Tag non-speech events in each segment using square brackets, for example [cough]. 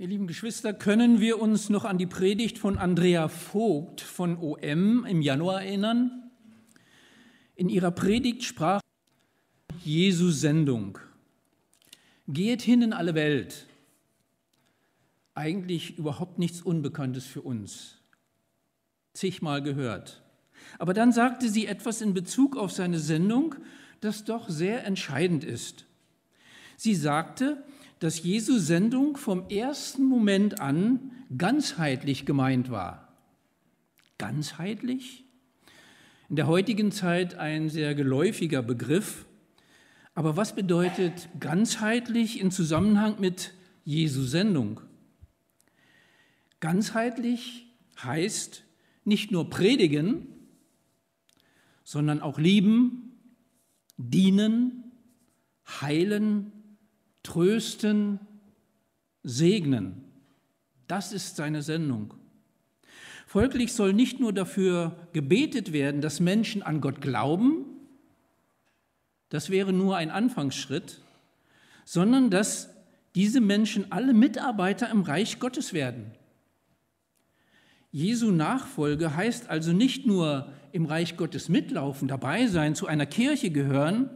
Ihr lieben Geschwister, können wir uns noch an die Predigt von Andrea Vogt von OM im Januar erinnern? In ihrer Predigt sprach Jesu Sendung. Geht hin in alle Welt. Eigentlich überhaupt nichts Unbekanntes für uns. Zigmal gehört. Aber dann sagte sie etwas in Bezug auf seine Sendung, das doch sehr entscheidend ist. Sie sagte, dass Jesu Sendung vom ersten Moment an ganzheitlich gemeint war. Ganzheitlich? In der heutigen Zeit ein sehr geläufiger Begriff. Aber was bedeutet ganzheitlich in Zusammenhang mit Jesu Sendung? Ganzheitlich heißt nicht nur predigen, sondern auch lieben, dienen, heilen, trösten, segnen. Das ist seine Sendung. Folglich soll nicht nur dafür gebetet werden, dass Menschen an Gott glauben, das wäre nur ein Anfangsschritt, sondern dass diese Menschen alle Mitarbeiter im Reich Gottes werden. Jesu Nachfolge heißt also nicht nur im Reich Gottes mitlaufen, dabei sein, zu einer Kirche gehören,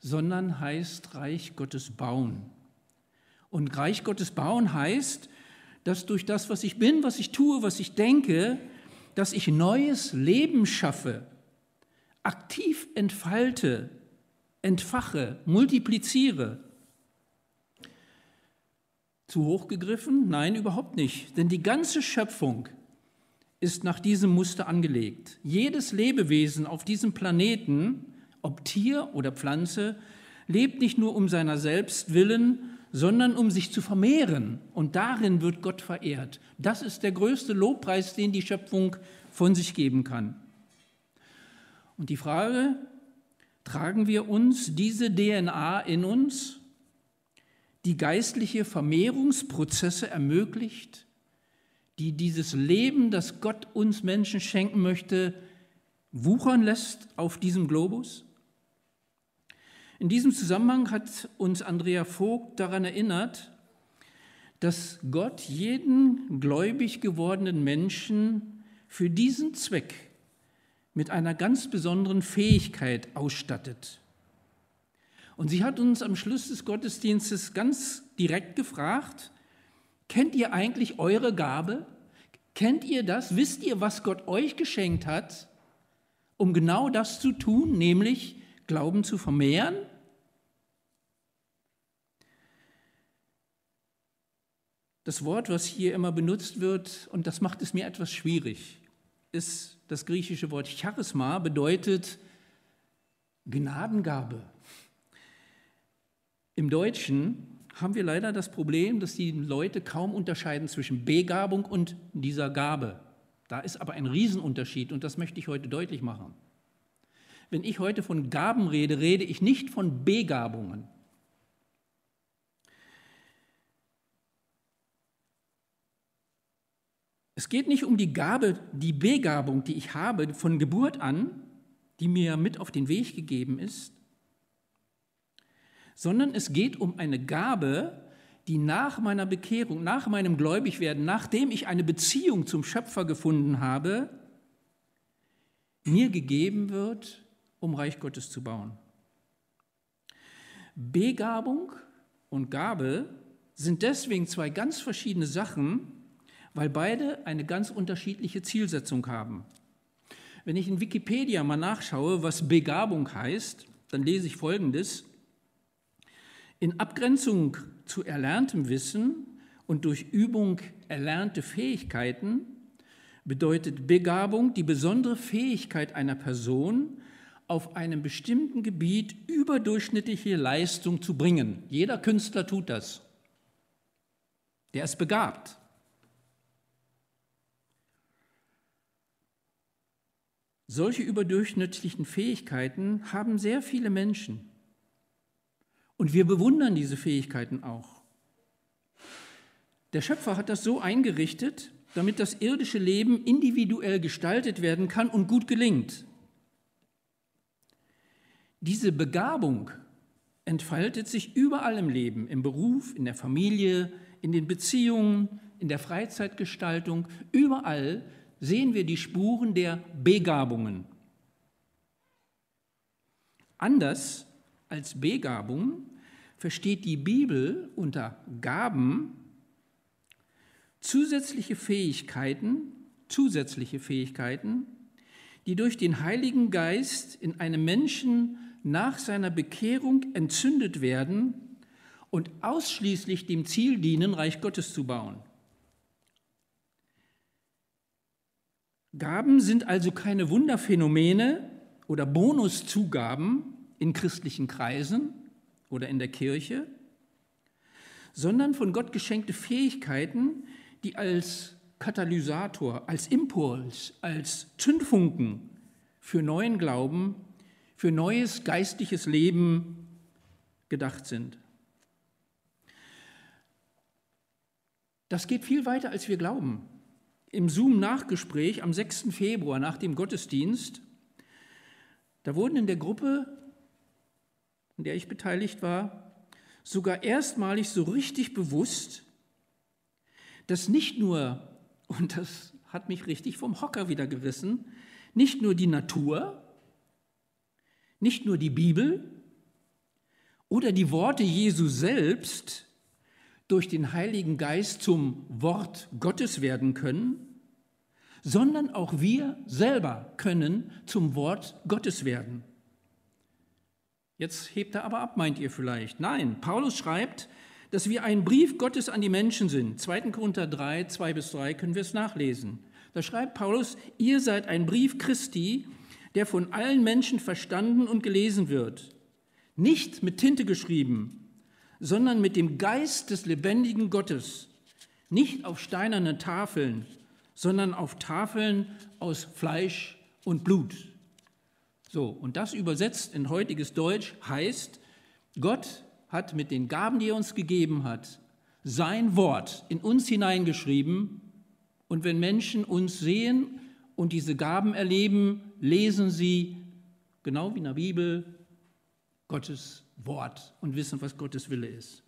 sondern heißt Reich Gottes bauen. Und Reich Gottes bauen heißt, dass durch das, was ich bin, was ich tue, was ich denke, dass ich neues Leben schaffe, aktiv entfalte, entfache, multipliziere. Zu hoch gegriffen? Nein, überhaupt nicht. Denn die ganze Schöpfung ist nach diesem Muster angelegt. Jedes Lebewesen auf diesem Planeten ob Tier oder Pflanze, lebt nicht nur um seiner selbst willen, sondern um sich zu vermehren. Und darin wird Gott verehrt. Das ist der größte Lobpreis, den die Schöpfung von sich geben kann. Und die Frage, tragen wir uns diese DNA in uns, die geistliche Vermehrungsprozesse ermöglicht, die dieses Leben, das Gott uns Menschen schenken möchte, wuchern lässt auf diesem Globus? In diesem Zusammenhang hat uns Andrea Vogt daran erinnert, dass Gott jeden gläubig gewordenen Menschen für diesen Zweck mit einer ganz besonderen Fähigkeit ausstattet. Und sie hat uns am Schluss des Gottesdienstes ganz direkt gefragt, kennt ihr eigentlich eure Gabe? Kennt ihr das? Wisst ihr, was Gott euch geschenkt hat, um genau das zu tun, nämlich Glauben zu vermehren? Das Wort, was hier immer benutzt wird, und das macht es mir etwas schwierig, ist das griechische Wort Charisma, bedeutet Gnadengabe. Im Deutschen haben wir leider das Problem, dass die Leute kaum unterscheiden zwischen Begabung und dieser Gabe. Da ist aber ein Riesenunterschied und das möchte ich heute deutlich machen. Wenn ich heute von Gaben rede, rede ich nicht von Begabungen. Es geht nicht um die Gabe, die Begabung, die ich habe von Geburt an, die mir mit auf den Weg gegeben ist, sondern es geht um eine Gabe, die nach meiner Bekehrung, nach meinem Gläubigwerden, nachdem ich eine Beziehung zum Schöpfer gefunden habe, mir gegeben wird, um Reich Gottes zu bauen. Begabung und Gabe sind deswegen zwei ganz verschiedene Sachen, weil beide eine ganz unterschiedliche Zielsetzung haben. Wenn ich in Wikipedia mal nachschaue, was Begabung heißt, dann lese ich Folgendes. In Abgrenzung zu erlerntem Wissen und durch Übung erlernte Fähigkeiten bedeutet Begabung die besondere Fähigkeit einer Person, auf einem bestimmten Gebiet überdurchschnittliche Leistung zu bringen. Jeder Künstler tut das. Der ist begabt. Solche überdurchschnittlichen Fähigkeiten haben sehr viele Menschen. Und wir bewundern diese Fähigkeiten auch. Der Schöpfer hat das so eingerichtet, damit das irdische Leben individuell gestaltet werden kann und gut gelingt. Diese Begabung entfaltet sich überall im Leben, im Beruf, in der Familie, in den Beziehungen, in der Freizeitgestaltung, überall sehen wir die Spuren der Begabungen. Anders als Begabung versteht die Bibel unter Gaben zusätzliche Fähigkeiten, zusätzliche Fähigkeiten, die durch den Heiligen Geist in einem Menschen nach seiner Bekehrung entzündet werden und ausschließlich dem Ziel dienen, Reich Gottes zu bauen. Gaben sind also keine Wunderphänomene oder Bonuszugaben in christlichen Kreisen oder in der Kirche, sondern von Gott geschenkte Fähigkeiten, die als Katalysator, als Impuls, als Zündfunken für neuen Glauben, für neues geistliches Leben gedacht sind. Das geht viel weiter, als wir glauben. Im Zoom-Nachgespräch am 6. Februar nach dem Gottesdienst, da wurden in der Gruppe, in der ich beteiligt war, sogar erstmalig so richtig bewusst, dass nicht nur, [laughs] und das hat mich richtig vom Hocker wieder gerissen, nicht nur die Natur, nicht nur die Bibel oder die Worte Jesu selbst durch den Heiligen Geist zum Wort Gottes werden können, sondern auch wir selber können zum Wort Gottes werden. Jetzt hebt er aber ab, meint ihr vielleicht. Nein, Paulus schreibt, dass wir ein Brief Gottes an die Menschen sind. 2. Korinther 3, 2 bis 3 können wir es nachlesen. Da schreibt Paulus, ihr seid ein Brief Christi, der von allen Menschen verstanden und gelesen wird. Nicht mit Tinte geschrieben, sondern mit dem Geist des lebendigen Gottes. Nicht auf steinerne Tafeln, sondern auf Tafeln aus Fleisch und Blut. So, und das übersetzt in heutiges Deutsch heißt, Gott hat mit den Gaben, die er uns gegeben hat, sein Wort in uns hineingeschrieben. Und wenn Menschen uns sehen und diese Gaben erleben, lesen sie, genau wie in der Bibel, Gottes Wort und wissen, was Gottes Wille ist.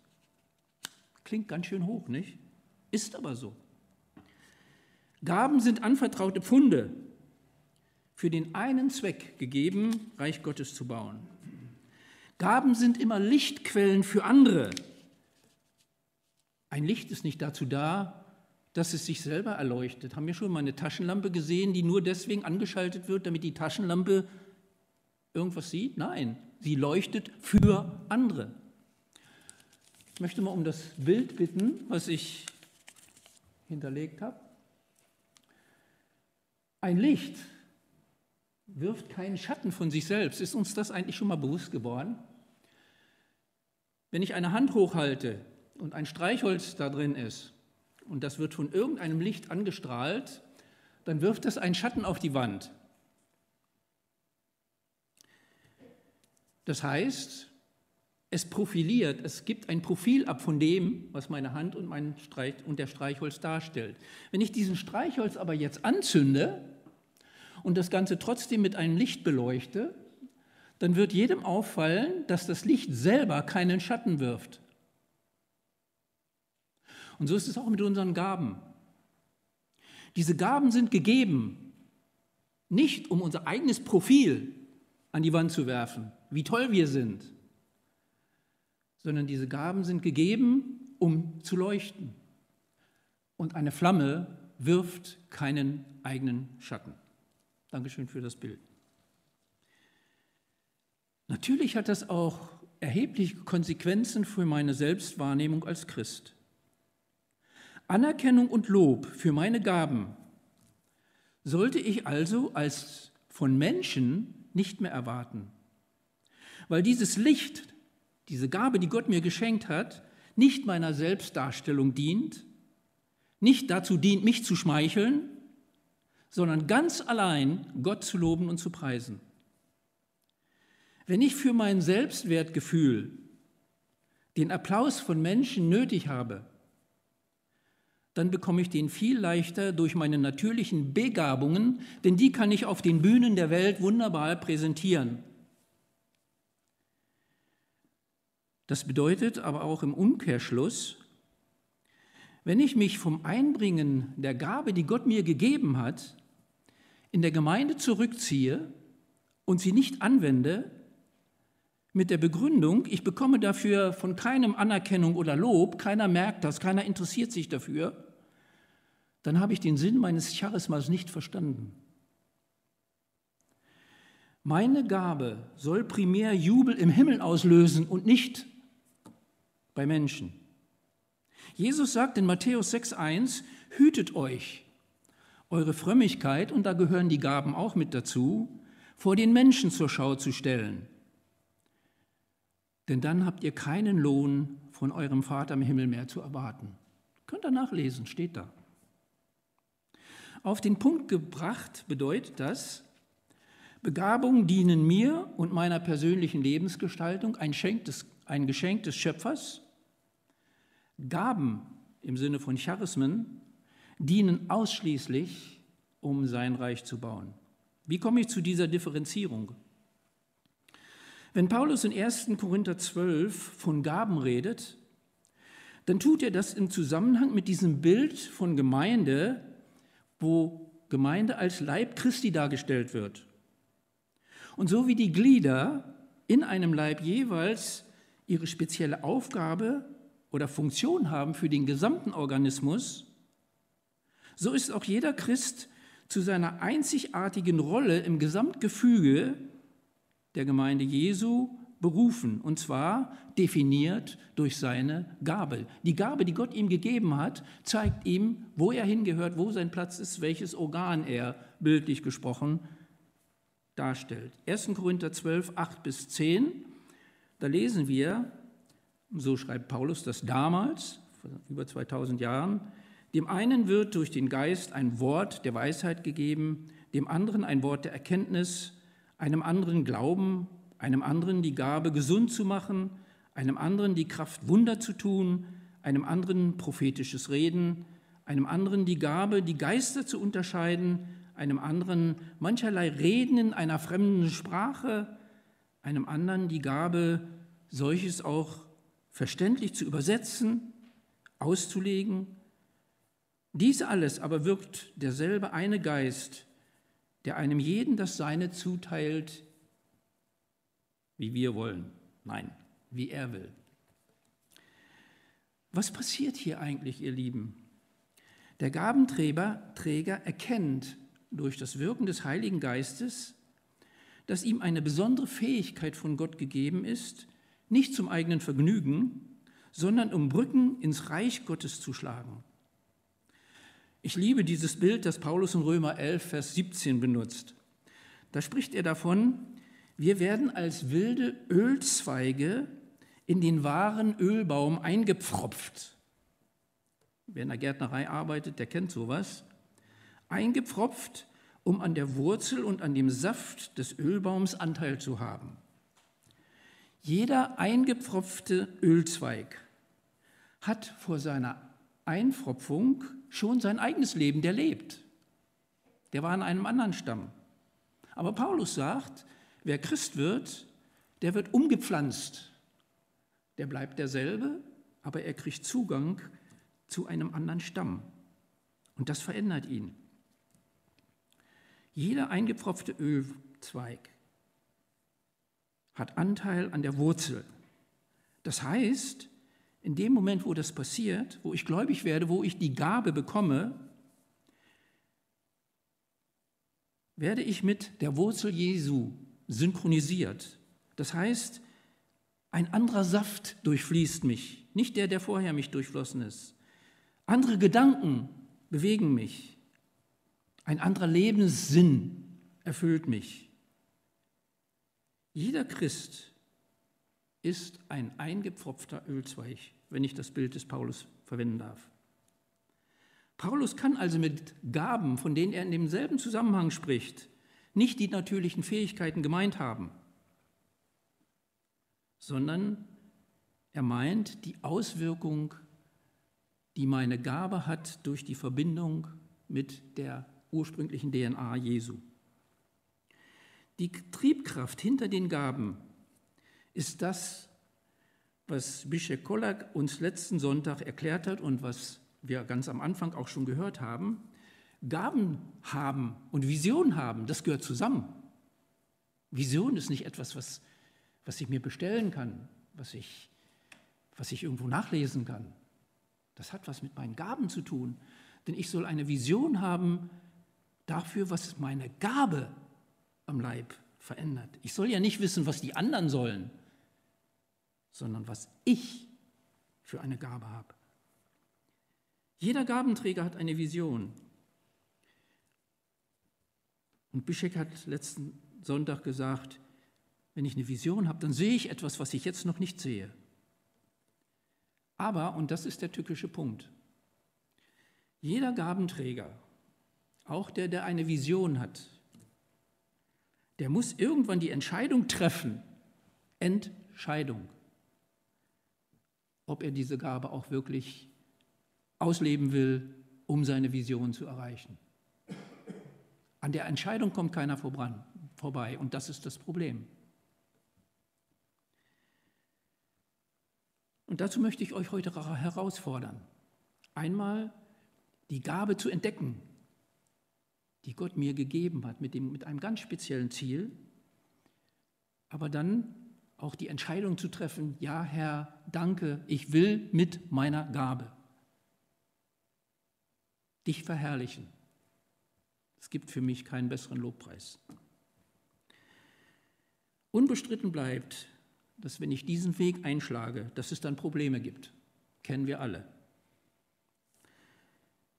Klingt ganz schön hoch, nicht? Ist aber so. Gaben sind anvertraute Pfunde, für den einen Zweck gegeben, Reich Gottes zu bauen. Gaben sind immer Lichtquellen für andere. Ein Licht ist nicht dazu da, dass es sich selber erleuchtet. Haben wir schon mal eine Taschenlampe gesehen, die nur deswegen angeschaltet wird, damit die Taschenlampe irgendwas sieht? Nein, sie leuchtet für andere. Ich möchte mal um das Bild bitten, was ich hinterlegt habe. Ein Licht wirft keinen Schatten von sich selbst. Ist uns das eigentlich schon mal bewusst geworden? Wenn ich eine Hand hochhalte und ein Streichholz da drin ist und das wird von irgendeinem Licht angestrahlt, dann wirft das einen Schatten auf die Wand. Das heißt, es profiliert, es gibt ein Profil ab von dem, was meine Hand und, mein Streich, und der Streichholz darstellt. Wenn ich diesen Streichholz aber jetzt anzünde, und das Ganze trotzdem mit einem Licht beleuchte, dann wird jedem auffallen, dass das Licht selber keinen Schatten wirft. Und so ist es auch mit unseren Gaben. Diese Gaben sind gegeben, nicht um unser eigenes Profil an die Wand zu werfen, wie toll wir sind, sondern diese Gaben sind gegeben, um zu leuchten. Und eine Flamme wirft keinen eigenen Schatten. Dankeschön für das Bild. Natürlich hat das auch erhebliche Konsequenzen für meine Selbstwahrnehmung als Christ. Anerkennung und Lob für meine Gaben sollte ich also als von Menschen nicht mehr erwarten, weil dieses Licht, diese Gabe, die Gott mir geschenkt hat, nicht meiner Selbstdarstellung dient, nicht dazu dient, mich zu schmeicheln, sondern ganz allein Gott zu loben und zu preisen. Wenn ich für mein Selbstwertgefühl den Applaus von Menschen nötig habe, dann bekomme ich den viel leichter durch meine natürlichen Begabungen, denn die kann ich auf den Bühnen der Welt wunderbar präsentieren. Das bedeutet aber auch im Umkehrschluss, Wenn ich mich vom Einbringen der Gabe, die Gott mir gegeben hat, in der Gemeinde zurückziehe und sie nicht anwende, mit der Begründung, ich bekomme dafür von keinem Anerkennung oder Lob, keiner merkt das, keiner interessiert sich dafür, dann habe ich den Sinn meines Charismas nicht verstanden. Meine Gabe soll primär Jubel im Himmel auslösen und nicht bei Menschen. Jesus sagt in Matthäus 6.1, hütet euch, eure Frömmigkeit, und da gehören die Gaben auch mit dazu, vor den Menschen zur Schau zu stellen. Denn dann habt ihr keinen Lohn von eurem Vater im Himmel mehr zu erwarten. Könnt ihr nachlesen, steht da. Auf den Punkt gebracht bedeutet das, Begabungen dienen mir und meiner persönlichen Lebensgestaltung, ein des, ein Geschenk des Schöpfers. Gaben im Sinne von Charismen dienen ausschließlich, um sein Reich zu bauen. Wie komme ich zu dieser Differenzierung? Wenn Paulus in 1. Korinther 12 von Gaben redet, dann tut er das im Zusammenhang mit diesem Bild von Gemeinde, wo Gemeinde als Leib Christi dargestellt wird. Und so wie die Glieder in einem Leib jeweils ihre spezielle Aufgabe oder Funktion haben für den gesamten Organismus, so ist auch jeder Christ zu seiner einzigartigen Rolle im Gesamtgefüge der Gemeinde Jesu berufen, und zwar definiert durch seine Gabe. Die Gabe, die Gott ihm gegeben hat, zeigt ihm, wo er hingehört, wo sein Platz ist, welches Organ er, bildlich gesprochen, darstellt. 1. Korinther 12, 8 bis 10, da lesen wir, so schreibt Paulus das damals, vor über 2000 Jahren, dem einen wird durch den Geist ein Wort der Weisheit gegeben, dem anderen ein Wort der Erkenntnis, einem anderen Glauben, einem anderen die Gabe, gesund zu machen, einem anderen die Kraft, Wunder zu tun, einem anderen prophetisches Reden, einem anderen die Gabe, die Geister zu unterscheiden, einem anderen mancherlei Reden in einer fremden Sprache, einem anderen die Gabe, solches auch verständlich zu übersetzen, auszulegen. Dies alles aber wirkt derselbe eine Geist, der einem jeden das Seine zuteilt, wie wir wollen. Nein, wie er will. Was passiert hier eigentlich, ihr Lieben? Der Gabenträger Träger erkennt durch das Wirken des Heiligen Geistes, dass ihm eine besondere Fähigkeit von Gott gegeben ist, nicht zum eigenen Vergnügen, sondern um Brücken ins Reich Gottes zu schlagen. Ich liebe dieses Bild, das Paulus in Römer 11, Vers 17 benutzt. Da spricht er davon, wir werden als wilde Ölzweige in den wahren Ölbaum eingepfropft. Wer in der Gärtnerei arbeitet, der kennt sowas. Eingepfropft, um an der Wurzel und an dem Saft des Ölbaums Anteil zu haben. Jeder eingepfropfte Ölzweig hat vor seiner Einpfropfung schon sein eigenes Leben, der lebt. Der war in einem anderen Stamm. Aber Paulus sagt, Wer Christ wird, der wird umgepflanzt. Der bleibt derselbe, aber er kriegt Zugang zu einem anderen Stamm. Und das verändert ihn. Jeder eingepfropfte Ölzweig hat Anteil an der Wurzel. Das heißt, in dem Moment, wo das passiert, wo ich gläubig werde, wo ich die Gabe bekomme, werde ich mit der Wurzel Jesu synchronisiert. Das heißt, ein anderer Saft durchfließt mich, nicht der, der vorher mich durchflossen ist. Andere Gedanken bewegen mich. Ein anderer Lebenssinn erfüllt mich. Jeder Christ ist ein eingepfropfter Ölzweig, wenn ich das Bild des Paulus verwenden darf. Paulus kann also mit Gaben, von denen er in demselben Zusammenhang spricht, nicht die natürlichen Fähigkeiten gemeint haben, sondern er meint die Auswirkung, die meine Gabe hat durch die Verbindung mit der ursprünglichen DNA Jesu. Die Triebkraft hinter den Gaben ist das, was Bischek Kollak uns letzten Sonntag erklärt hat und was wir ganz am Anfang auch schon gehört haben, Gaben haben und Vision haben, das gehört zusammen. Vision ist nicht etwas, was, was ich mir bestellen kann, was ich, was ich irgendwo nachlesen kann. Das hat was mit meinen Gaben zu tun. Denn ich soll eine Vision haben dafür, was meine Gabe am Leib verändert. Ich soll ja nicht wissen, was die anderen sollen, sondern was ich für eine Gabe habe. Jeder Gabenträger hat eine Vision. Und Bischek hat letzten Sonntag gesagt, wenn ich eine Vision habe, dann sehe ich etwas, was ich jetzt noch nicht sehe. Aber, und das ist der tückische Punkt, jeder Gabenträger, auch der, der eine Vision hat, der muss irgendwann die Entscheidung treffen, Entscheidung, ob er diese Gabe auch wirklich ausleben will, um seine Vision zu erreichen. An der Entscheidung kommt keiner vorbei und das ist das Problem. Und dazu möchte ich euch heute herausfordern, einmal die Gabe zu entdecken, die Gott mir gegeben hat, mit, dem, mit einem ganz speziellen Ziel, aber dann auch die Entscheidung zu treffen, ja Herr, danke, ich will mit meiner Gabe dich verherrlichen. Es gibt für mich keinen besseren Lobpreis. Unbestritten bleibt, dass wenn ich diesen Weg einschlage, dass es dann Probleme gibt. Kennen wir alle.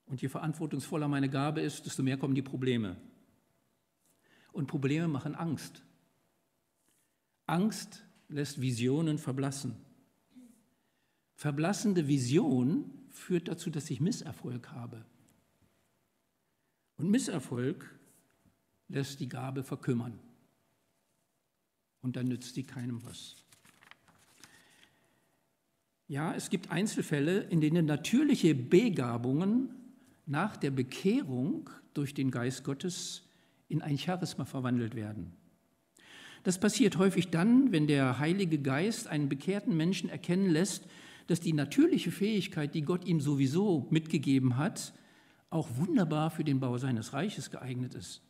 Und je verantwortungsvoller meine Gabe ist, desto mehr kommen die Probleme. Und Probleme machen Angst. Angst lässt Visionen verblassen. Verblassende Vision führt dazu, dass ich Misserfolg habe. Und Misserfolg lässt die Gabe verkümmern. Und dann nützt die keinem was. Ja, es gibt Einzelfälle, in denen natürliche Begabungen nach der Bekehrung durch den Geist Gottes in ein Charisma verwandelt werden. Das passiert häufig dann, wenn der Heilige Geist einen bekehrten Menschen erkennen lässt, dass die natürliche Fähigkeit, die Gott ihm sowieso mitgegeben hat, auch wunderbar für den Bau seines Reiches geeignet ist.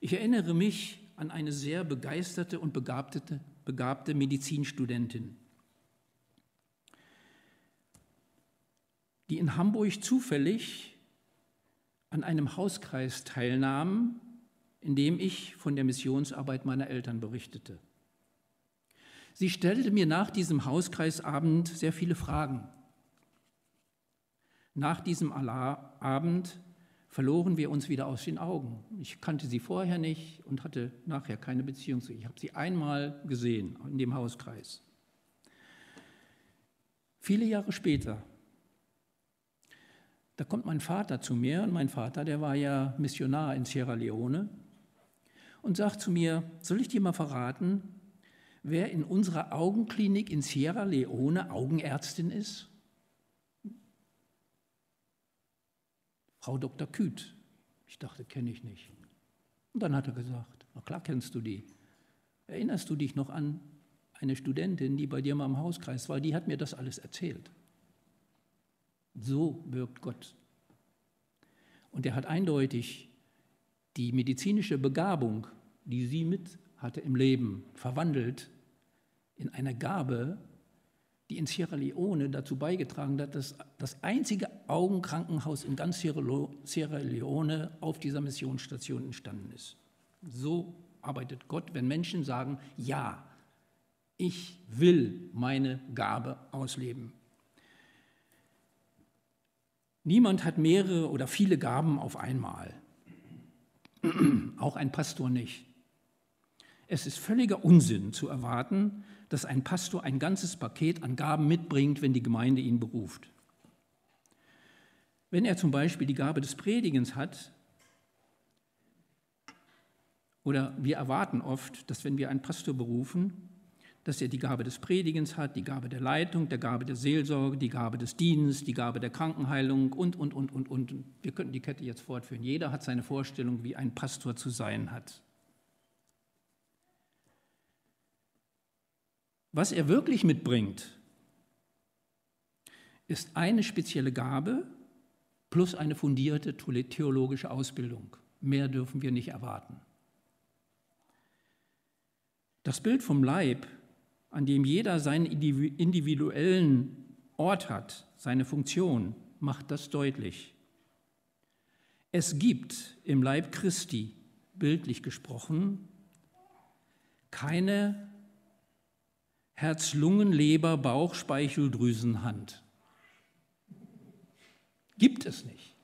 Ich erinnere mich an eine sehr begeisterte und begabte, begabte Medizinstudentin. die in Hamburg zufällig an einem Hauskreis teilnahm, in dem ich von der Missionsarbeit meiner Eltern berichtete. Sie stellte mir nach diesem Hauskreisabend sehr viele Fragen. Nach diesem Abend verloren wir uns wieder aus den Augen. Ich kannte sie vorher nicht und hatte nachher keine Beziehung zu ihr. Ich habe sie einmal gesehen in dem Hauskreis. Viele Jahre später da kommt mein Vater zu mir und mein Vater, der war ja Missionar in Sierra Leone und sagt zu mir, soll ich dir mal verraten, wer in unserer Augenklinik in Sierra Leone Augenärztin ist? Frau Dr. Küth. Ich dachte, kenne ich nicht. Und dann hat er gesagt, na klar kennst du die. Erinnerst du dich noch an eine Studentin, die bei dir mal im Hauskreis war, die hat mir das alles erzählt. So wirkt Gott. Und er hat eindeutig die medizinische Begabung, die sie mit hatte im Leben, verwandelt in eine Gabe, die in Sierra Leone dazu beigetragen hat, dass das einzige Augenkrankenhaus in ganz Sierra Leone auf dieser Missionsstation entstanden ist. So arbeitet Gott, wenn Menschen sagen, ja, ich will meine Gabe ausleben. Niemand hat mehrere oder viele Gaben auf einmal. [clears throat] Auch ein Pastor nicht. Es ist völliger Unsinn zu erwarten, dass ein Pastor ein ganzes Paket an Gaben mitbringt, wenn die Gemeinde ihn beruft. Wenn er zum Beispiel die Gabe des Predigens hat, oder wir erwarten oft, dass wenn wir einen Pastor berufen, dass er die Gabe des Predigens hat, die Gabe der Leitung, der Gabe der Seelsorge, die Gabe des Dienstes, die Gabe der Krankenheilung und, und, und, und, und. Wir könnten die Kette jetzt fortführen. Jeder hat seine Vorstellung, wie ein Pastor zu sein hat. Was er wirklich mitbringt, ist eine spezielle Gabe plus eine fundierte theologische Ausbildung. Mehr dürfen wir nicht erwarten. Das Bild vom Leib, an dem jeder seinen individuellen Ort hat, seine Funktion, macht das deutlich. Es gibt im Leib Christi, bildlich gesprochen, keine Herz, Lungen, Leber, Bauch, Speicheldrüsenhand. Gibt es nicht.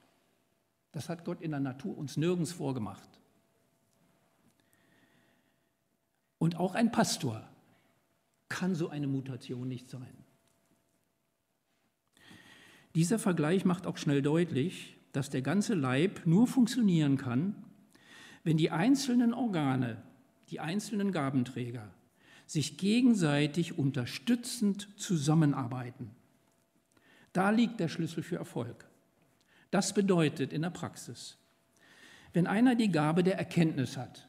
Das hat Gott in der Natur uns nirgends vorgemacht. Und auch ein Pastor kann so eine Mutation nicht sein. Dieser Vergleich macht auch schnell deutlich, dass der ganze Leib nur funktionieren kann, wenn die einzelnen Organe, die einzelnen Gabenträger sich gegenseitig unterstützend zusammenarbeiten. Da liegt der Schlüssel für Erfolg. Das bedeutet in der Praxis, wenn einer die Gabe der Erkenntnis hat,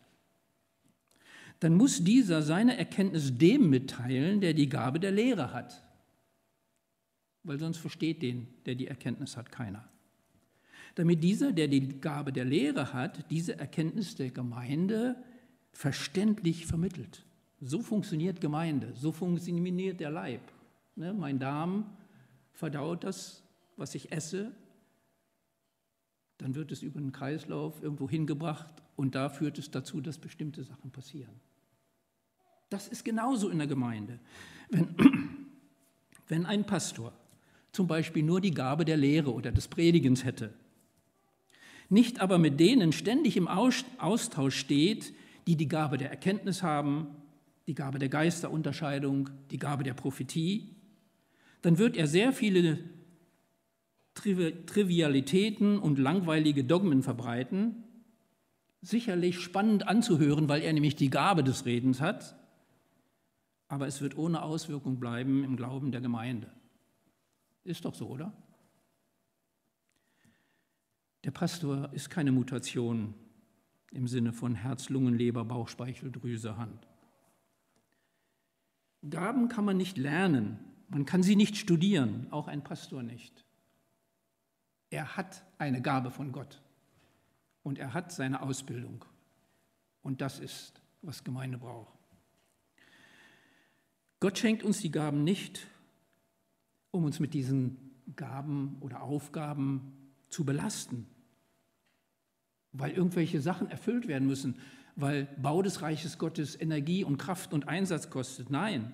dann muss dieser seine Erkenntnis dem mitteilen, der die Gabe der Lehre hat. Weil sonst versteht den, der die Erkenntnis hat, keiner. Damit dieser, der die Gabe der Lehre hat, diese Erkenntnis der Gemeinde verständlich vermittelt. So funktioniert Gemeinde, so funktioniert der Leib. Ne, mein Darm verdaut das, was ich esse, dann wird es über den Kreislauf irgendwo hingebracht und da führt es dazu, dass bestimmte Sachen passieren. Das ist genauso in der Gemeinde. Wenn, [clears throat] wenn ein Pastor zum Beispiel nur die Gabe der Lehre oder des Predigens hätte, nicht aber mit denen ständig im Austausch steht, die die Gabe der Erkenntnis haben, die Gabe der Geisterunterscheidung, die Gabe der Prophetie, dann wird er sehr viele Trivialitäten und langweilige Dogmen verbreiten, sicherlich spannend anzuhören, weil er nämlich die Gabe des Redens hat, aber es wird ohne Auswirkung bleiben im Glauben der Gemeinde. Ist doch so, oder? Der Pastor ist keine Mutation im Sinne von Herz, Lungen, Leber, Bauchspeicheldrüse, Hand. Gaben kann man nicht lernen, man kann sie nicht studieren, auch ein Pastor nicht. Er hat eine Gabe von Gott und er hat seine Ausbildung. Und das ist, was Gemeinde braucht. Gott schenkt uns die Gaben nicht, um uns mit diesen Gaben oder Aufgaben zu belasten, weil irgendwelche Sachen erfüllt werden müssen, weil Bau des Reiches Gottes Energie und Kraft und Einsatz kostet. Nein.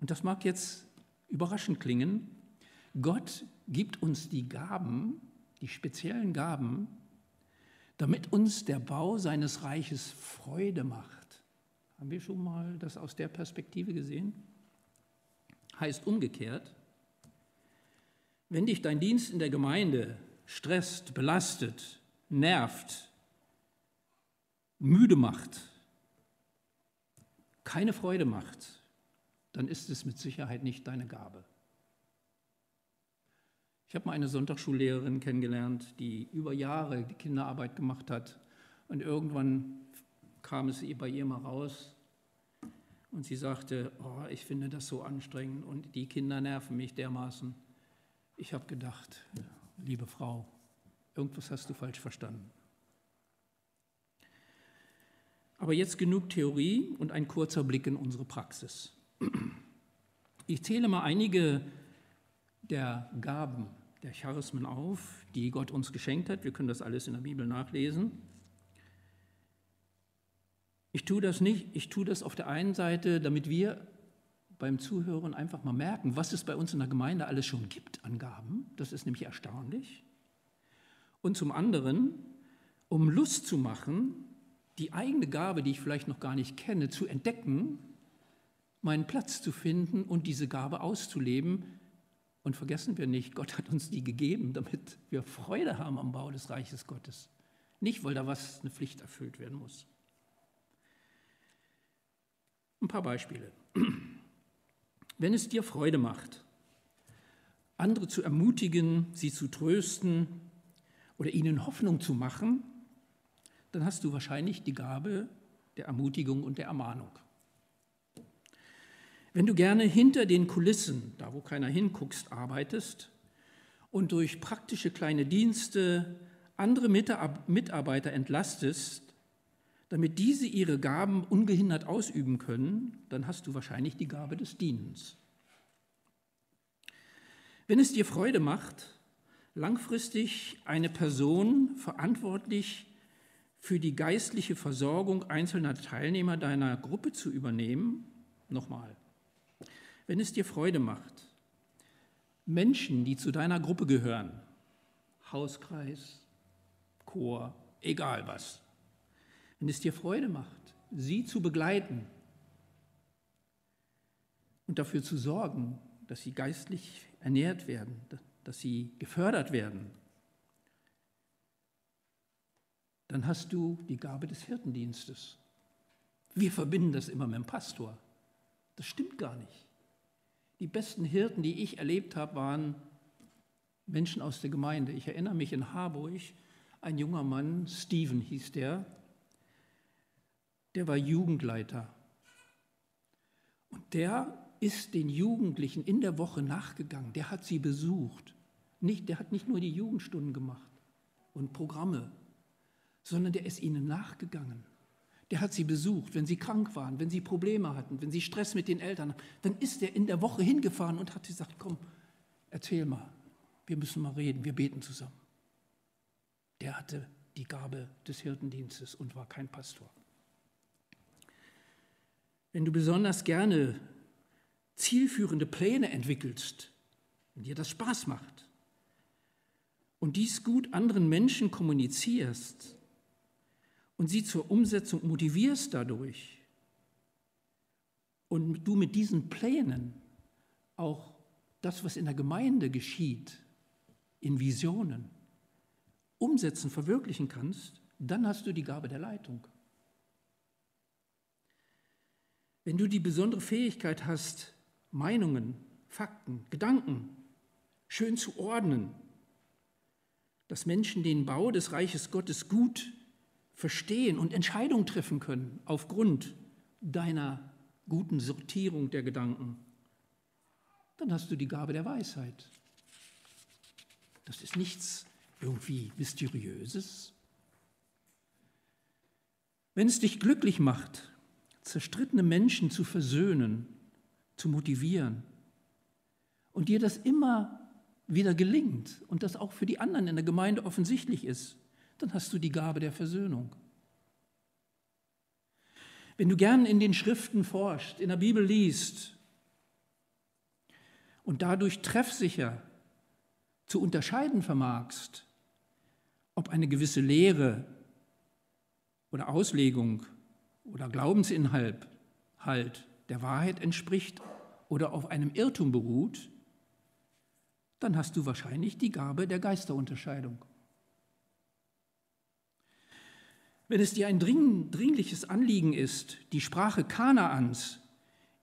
Und das mag jetzt überraschend klingen. Gott gibt uns die Gaben, die speziellen Gaben, damit uns der Bau seines Reiches Freude macht. Haben wir schon mal das aus der Perspektive gesehen? Heißt umgekehrt, wenn dich dein Dienst in der Gemeinde stresst, belastet, nervt, müde macht, keine Freude macht, dann ist es mit Sicherheit nicht deine Gabe. Ich habe mal eine Sonntagsschullehrerin kennengelernt, die über Jahre die Kinderarbeit gemacht hat und irgendwann kam es bei ihr mal raus und sie sagte, oh, ich finde das so anstrengend und die Kinder nerven mich dermaßen. Ich habe gedacht, liebe Frau, irgendwas hast du falsch verstanden. Aber jetzt genug Theorie und ein kurzer Blick in unsere Praxis. Ich zähle mal einige der Gaben der Charismen auf, die Gott uns geschenkt hat. Wir können das alles in der Bibel nachlesen. Ich tue das nicht, ich tue das auf der einen Seite, damit wir beim Zuhören einfach mal merken, was es bei uns in der Gemeinde alles schon gibt an Gaben. Das ist nämlich erstaunlich. Und zum anderen, um Lust zu machen, die eigene Gabe, die ich vielleicht noch gar nicht kenne, zu entdecken, meinen Platz zu finden und diese Gabe auszuleben. Und vergessen wir nicht, Gott hat uns die gegeben, damit wir Freude haben am Bau des Reiches Gottes. Nicht, weil da was eine Pflicht erfüllt werden muss. Ein paar Beispiele. Wenn es dir Freude macht, andere zu ermutigen, sie zu trösten oder ihnen Hoffnung zu machen, dann hast du wahrscheinlich die Gabe der Ermutigung und der Ermahnung. Wenn du gerne hinter den Kulissen, da wo keiner hinguckst, arbeitest und durch praktische kleine Dienste andere Mitarbeiter entlastest, damit diese ihre Gaben ungehindert ausüben können, dann hast du wahrscheinlich die Gabe des Dienens. Wenn es dir Freude macht, langfristig eine Person verantwortlich für die geistliche Versorgung einzelner Teilnehmer deiner Gruppe zu übernehmen, nochmal, wenn es dir Freude macht, Menschen, die zu deiner Gruppe gehören, Hauskreis, Chor, egal was, wenn es dir Freude macht, sie zu begleiten und dafür zu sorgen, dass sie geistlich ernährt werden, dass sie gefördert werden, dann hast du die Gabe des Hirtendienstes. Wir verbinden das immer mit dem Pastor. Das stimmt gar nicht. Die besten Hirten, die ich erlebt habe, waren Menschen aus der Gemeinde. Ich erinnere mich in Harburg, ein junger Mann, Steven hieß der, der war Jugendleiter. Und der ist den Jugendlichen in der Woche nachgegangen, der hat sie besucht. Nicht, der hat nicht nur die Jugendstunden gemacht und Programme, sondern der ist ihnen nachgegangen. Der hat sie besucht, wenn sie krank waren, wenn sie Probleme hatten, wenn sie Stress mit den Eltern hatten. Dann ist er in der Woche hingefahren und hat gesagt, komm, erzähl mal, wir müssen mal reden, wir beten zusammen. Der hatte die Gabe des Hirtendienstes und war kein Pastor. Wenn du besonders gerne zielführende Pläne entwickelst und dir das Spaß macht und dies gut anderen Menschen kommunizierst und sie zur Umsetzung motivierst dadurch und du mit diesen Plänen auch das, was in der Gemeinde geschieht, in Visionen umsetzen, verwirklichen kannst, dann hast du die Gabe der Leitung. Wenn du die besondere Fähigkeit hast, Meinungen, Fakten, Gedanken schön zu ordnen, dass Menschen den Bau des Reiches Gottes gut verstehen und Entscheidungen treffen können aufgrund deiner guten Sortierung der Gedanken, dann hast du die Gabe der Weisheit. Das ist nichts irgendwie Mysteriöses. Wenn es dich glücklich macht, zerstrittene Menschen zu versöhnen, zu motivieren und dir das immer wieder gelingt und das auch für die anderen in der Gemeinde offensichtlich ist, dann hast du die Gabe der Versöhnung. Wenn du gern in den Schriften forschst, in der Bibel liest und dadurch treffsicher zu unterscheiden vermagst, ob eine gewisse Lehre oder Auslegung oder Glaubensinhalt halt der Wahrheit entspricht oder auf einem Irrtum beruht, dann hast du wahrscheinlich die Gabe der Geisterunterscheidung. Wenn es dir ein dringliches Anliegen ist, die Sprache Kanaans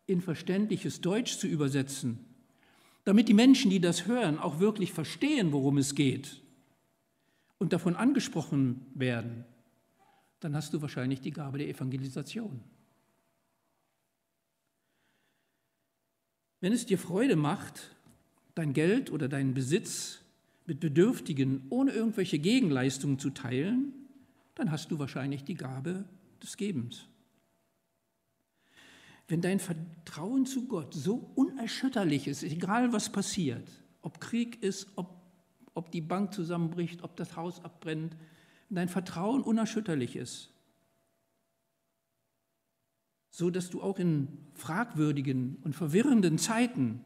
in verständliches Deutsch zu übersetzen, damit die Menschen, die das hören, auch wirklich verstehen, worum es geht und davon angesprochen werden, dann hast du wahrscheinlich die Gabe der Evangelisation. Wenn es dir Freude macht, dein Geld oder deinen Besitz mit Bedürftigen ohne irgendwelche Gegenleistungen zu teilen, dann hast du wahrscheinlich die Gabe des Gebens. Wenn dein Vertrauen zu Gott so unerschütterlich ist, egal was passiert, ob Krieg ist, ob, ob die Bank zusammenbricht, ob das Haus abbrennt, dein Vertrauen unerschütterlich ist, so dass du auch in fragwürdigen und verwirrenden Zeiten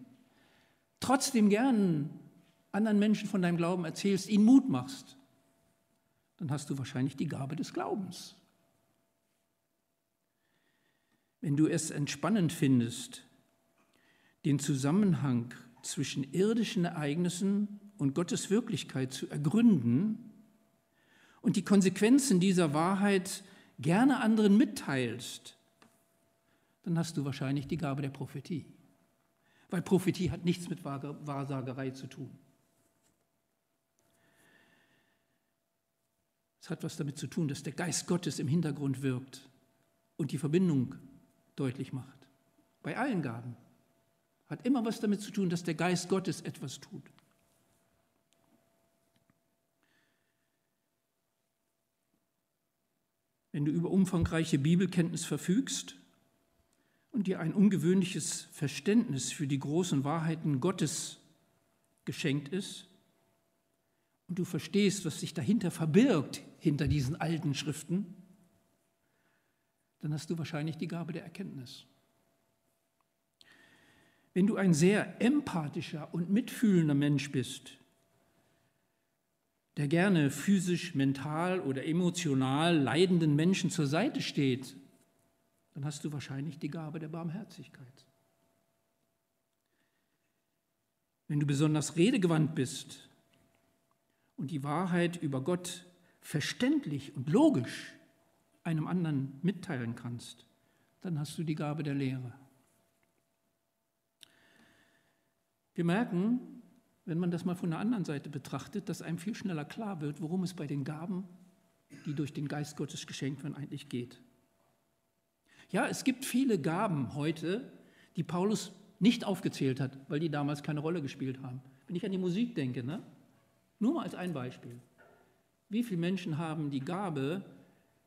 trotzdem gern anderen Menschen von deinem Glauben erzählst, ihnen Mut machst, dann hast du wahrscheinlich die Gabe des Glaubens. Wenn du es entspannend findest, den Zusammenhang zwischen irdischen Ereignissen und Gottes Wirklichkeit zu ergründen und die Konsequenzen dieser Wahrheit gerne anderen mitteilst, dann hast du wahrscheinlich die Gabe der Prophetie. Weil Prophetie hat nichts mit Wahrsagerei zu tun. Es hat was damit zu tun, dass der Geist Gottes im Hintergrund wirkt und die Verbindung deutlich macht. Bei allen Gaben, Hat immer was damit zu tun, dass der Geist Gottes etwas tut. Wenn du über umfangreiche Bibelkenntnis verfügst und dir ein ungewöhnliches Verständnis für die großen Wahrheiten Gottes geschenkt ist und du verstehst, was sich dahinter verbirgt, hinter diesen alten Schriften, dann hast du wahrscheinlich die Gabe der Erkenntnis. Wenn du ein sehr empathischer und mitfühlender Mensch bist, der gerne physisch, mental oder emotional leidenden Menschen zur Seite steht, dann hast du wahrscheinlich die Gabe der Barmherzigkeit. Wenn du besonders redegewandt bist und die Wahrheit über Gott verständlich und logisch einem anderen mitteilen kannst, dann hast du die Gabe der Lehre. Wir merken, wenn man das mal von der anderen Seite betrachtet, dass einem viel schneller klar wird, worum es bei den Gaben, die durch den Geist Gottes geschenkt werden, eigentlich geht. Ja, es gibt viele Gaben heute, die Paulus nicht aufgezählt hat, weil die damals keine Rolle gespielt haben. Wenn ich an die Musik denke, ne? nur mal als ein Beispiel. Wie viele Menschen haben die Gabe,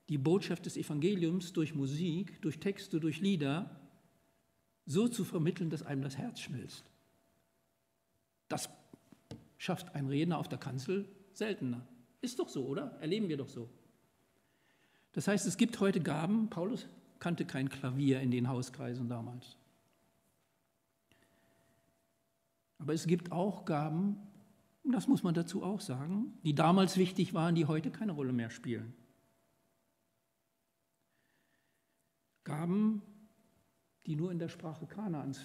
die Botschaft des Evangeliums durch Musik, durch Texte, durch Lieder so zu vermitteln, dass einem das Herz schmilzt? Das schafft ein Redner auf der Kanzel seltener. Ist doch so, oder? Erleben wir doch so. Das heißt, es gibt heute Gaben. Paulus kannte kein Klavier in den Hauskreisen damals. Aber es gibt auch Gaben, das muss man dazu auch sagen, die damals wichtig waren, die heute keine Rolle mehr spielen. Gaben, die nur in der Sprache Kanaans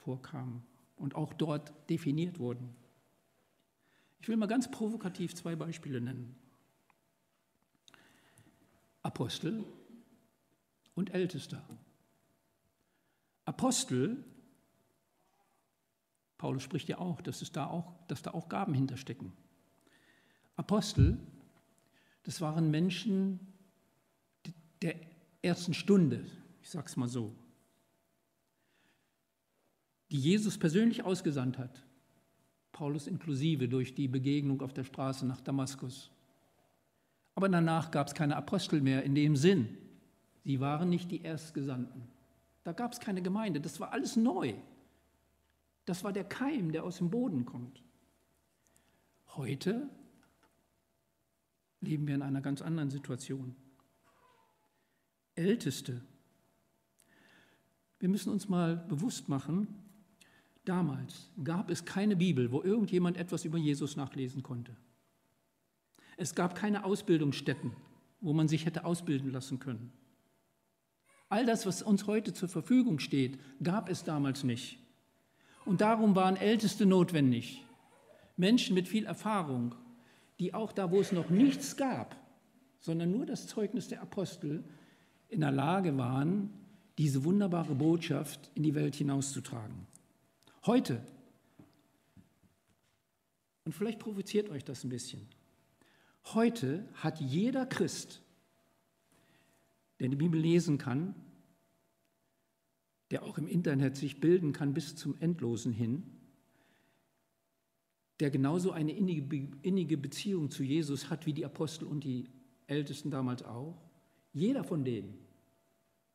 vorkamen und auch dort definiert wurden. Ich will mal ganz provokativ zwei Beispiele nennen. Apostel und Ältester. Apostel, Paulus spricht ja auch, dass, es da auch, dass da auch Gaben hinterstecken. Apostel, das waren Menschen der ersten Stunde, ich sage es mal so die Jesus persönlich ausgesandt hat, Paulus inklusive durch die Begegnung auf der Straße nach Damaskus. Aber danach gab es keine Apostel mehr in dem Sinn. Sie waren nicht die Erstgesandten. Da gab es keine Gemeinde. Das war alles neu. Das war der Keim, der aus dem Boden kommt. Heute leben wir in einer ganz anderen Situation. Älteste. Wir müssen uns mal bewusst machen, Damals gab es keine Bibel, wo irgendjemand etwas über Jesus nachlesen konnte. Es gab keine Ausbildungsstätten, wo man sich hätte ausbilden lassen können. All das, was uns heute zur Verfügung steht, gab es damals nicht. Und darum waren Älteste notwendig. Menschen mit viel Erfahrung, die auch da, wo es noch nichts gab, sondern nur das Zeugnis der Apostel, in der Lage waren, diese wunderbare Botschaft in die Welt hinauszutragen. Heute. Und vielleicht provoziert euch das ein bisschen. Heute hat jeder Christ, der die Bibel lesen kann, der auch im Internet sich bilden kann bis zum Endlosen hin, der genauso eine innige Beziehung zu Jesus hat wie die Apostel und die Ältesten damals auch, jeder von denen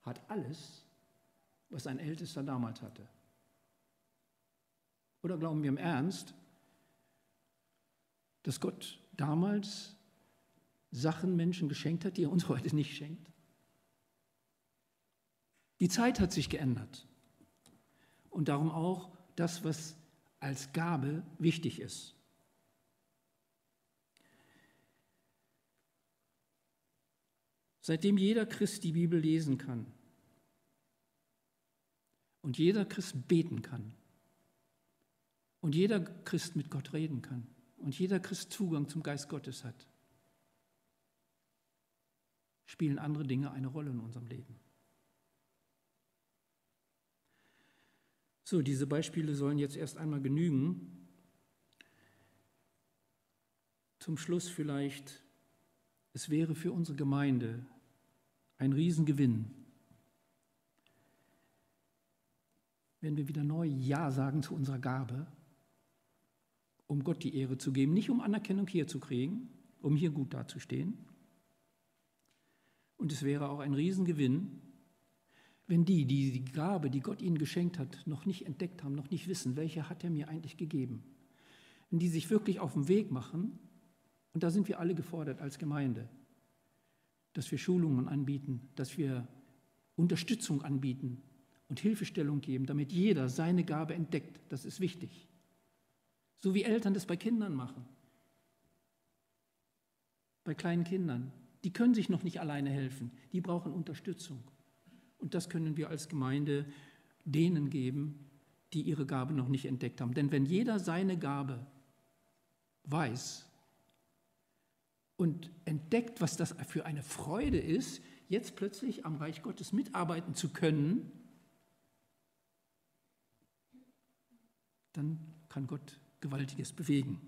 hat alles, was ein Ältester damals hatte. Oder glauben wir im Ernst, dass Gott damals Sachen Menschen geschenkt hat, die er uns [laughs] heute nicht schenkt? Die Zeit hat sich geändert. Und darum auch das, was als Gabe wichtig ist. Seitdem jeder Christ die Bibel lesen kann und jeder Christ beten kann, und jeder Christ mit Gott reden kann und jeder Christ Zugang zum Geist Gottes hat, spielen andere Dinge eine Rolle in unserem Leben. So, diese Beispiele sollen jetzt erst einmal genügen. Zum Schluss vielleicht, es wäre für unsere Gemeinde ein Riesengewinn, wenn wir wieder neu Ja sagen zu unserer Gabe, um Gott die Ehre zu geben, nicht um Anerkennung hier zu kriegen, um hier gut dazustehen. Und es wäre auch ein Riesengewinn, wenn die, die die Gabe, die Gott ihnen geschenkt hat, noch nicht entdeckt haben, noch nicht wissen, welche hat er mir eigentlich gegeben, wenn die sich wirklich auf den Weg machen, und da sind wir alle gefordert als Gemeinde, dass wir Schulungen anbieten, dass wir Unterstützung anbieten und Hilfestellung geben, damit jeder seine Gabe entdeckt. Das ist wichtig. So wie Eltern das bei Kindern machen. Bei kleinen Kindern. Die können sich noch nicht alleine helfen. Die brauchen Unterstützung. Und das können wir als Gemeinde denen geben, die ihre Gabe noch nicht entdeckt haben. Denn wenn jeder seine Gabe weiß und entdeckt, was das für eine Freude ist, jetzt plötzlich am Reich Gottes mitarbeiten zu können, dann kann Gott Gewaltiges bewegen.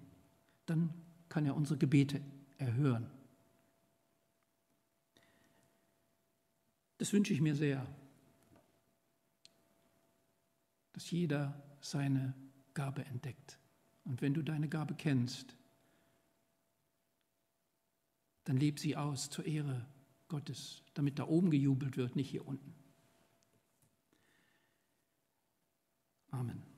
Dann kann er unsere Gebete erhören. Das wünsche ich mir sehr, dass jeder seine Gabe entdeckt. Und wenn du deine Gabe kennst, dann leb sie aus zur Ehre Gottes, damit da oben gejubelt wird, nicht hier unten. Amen.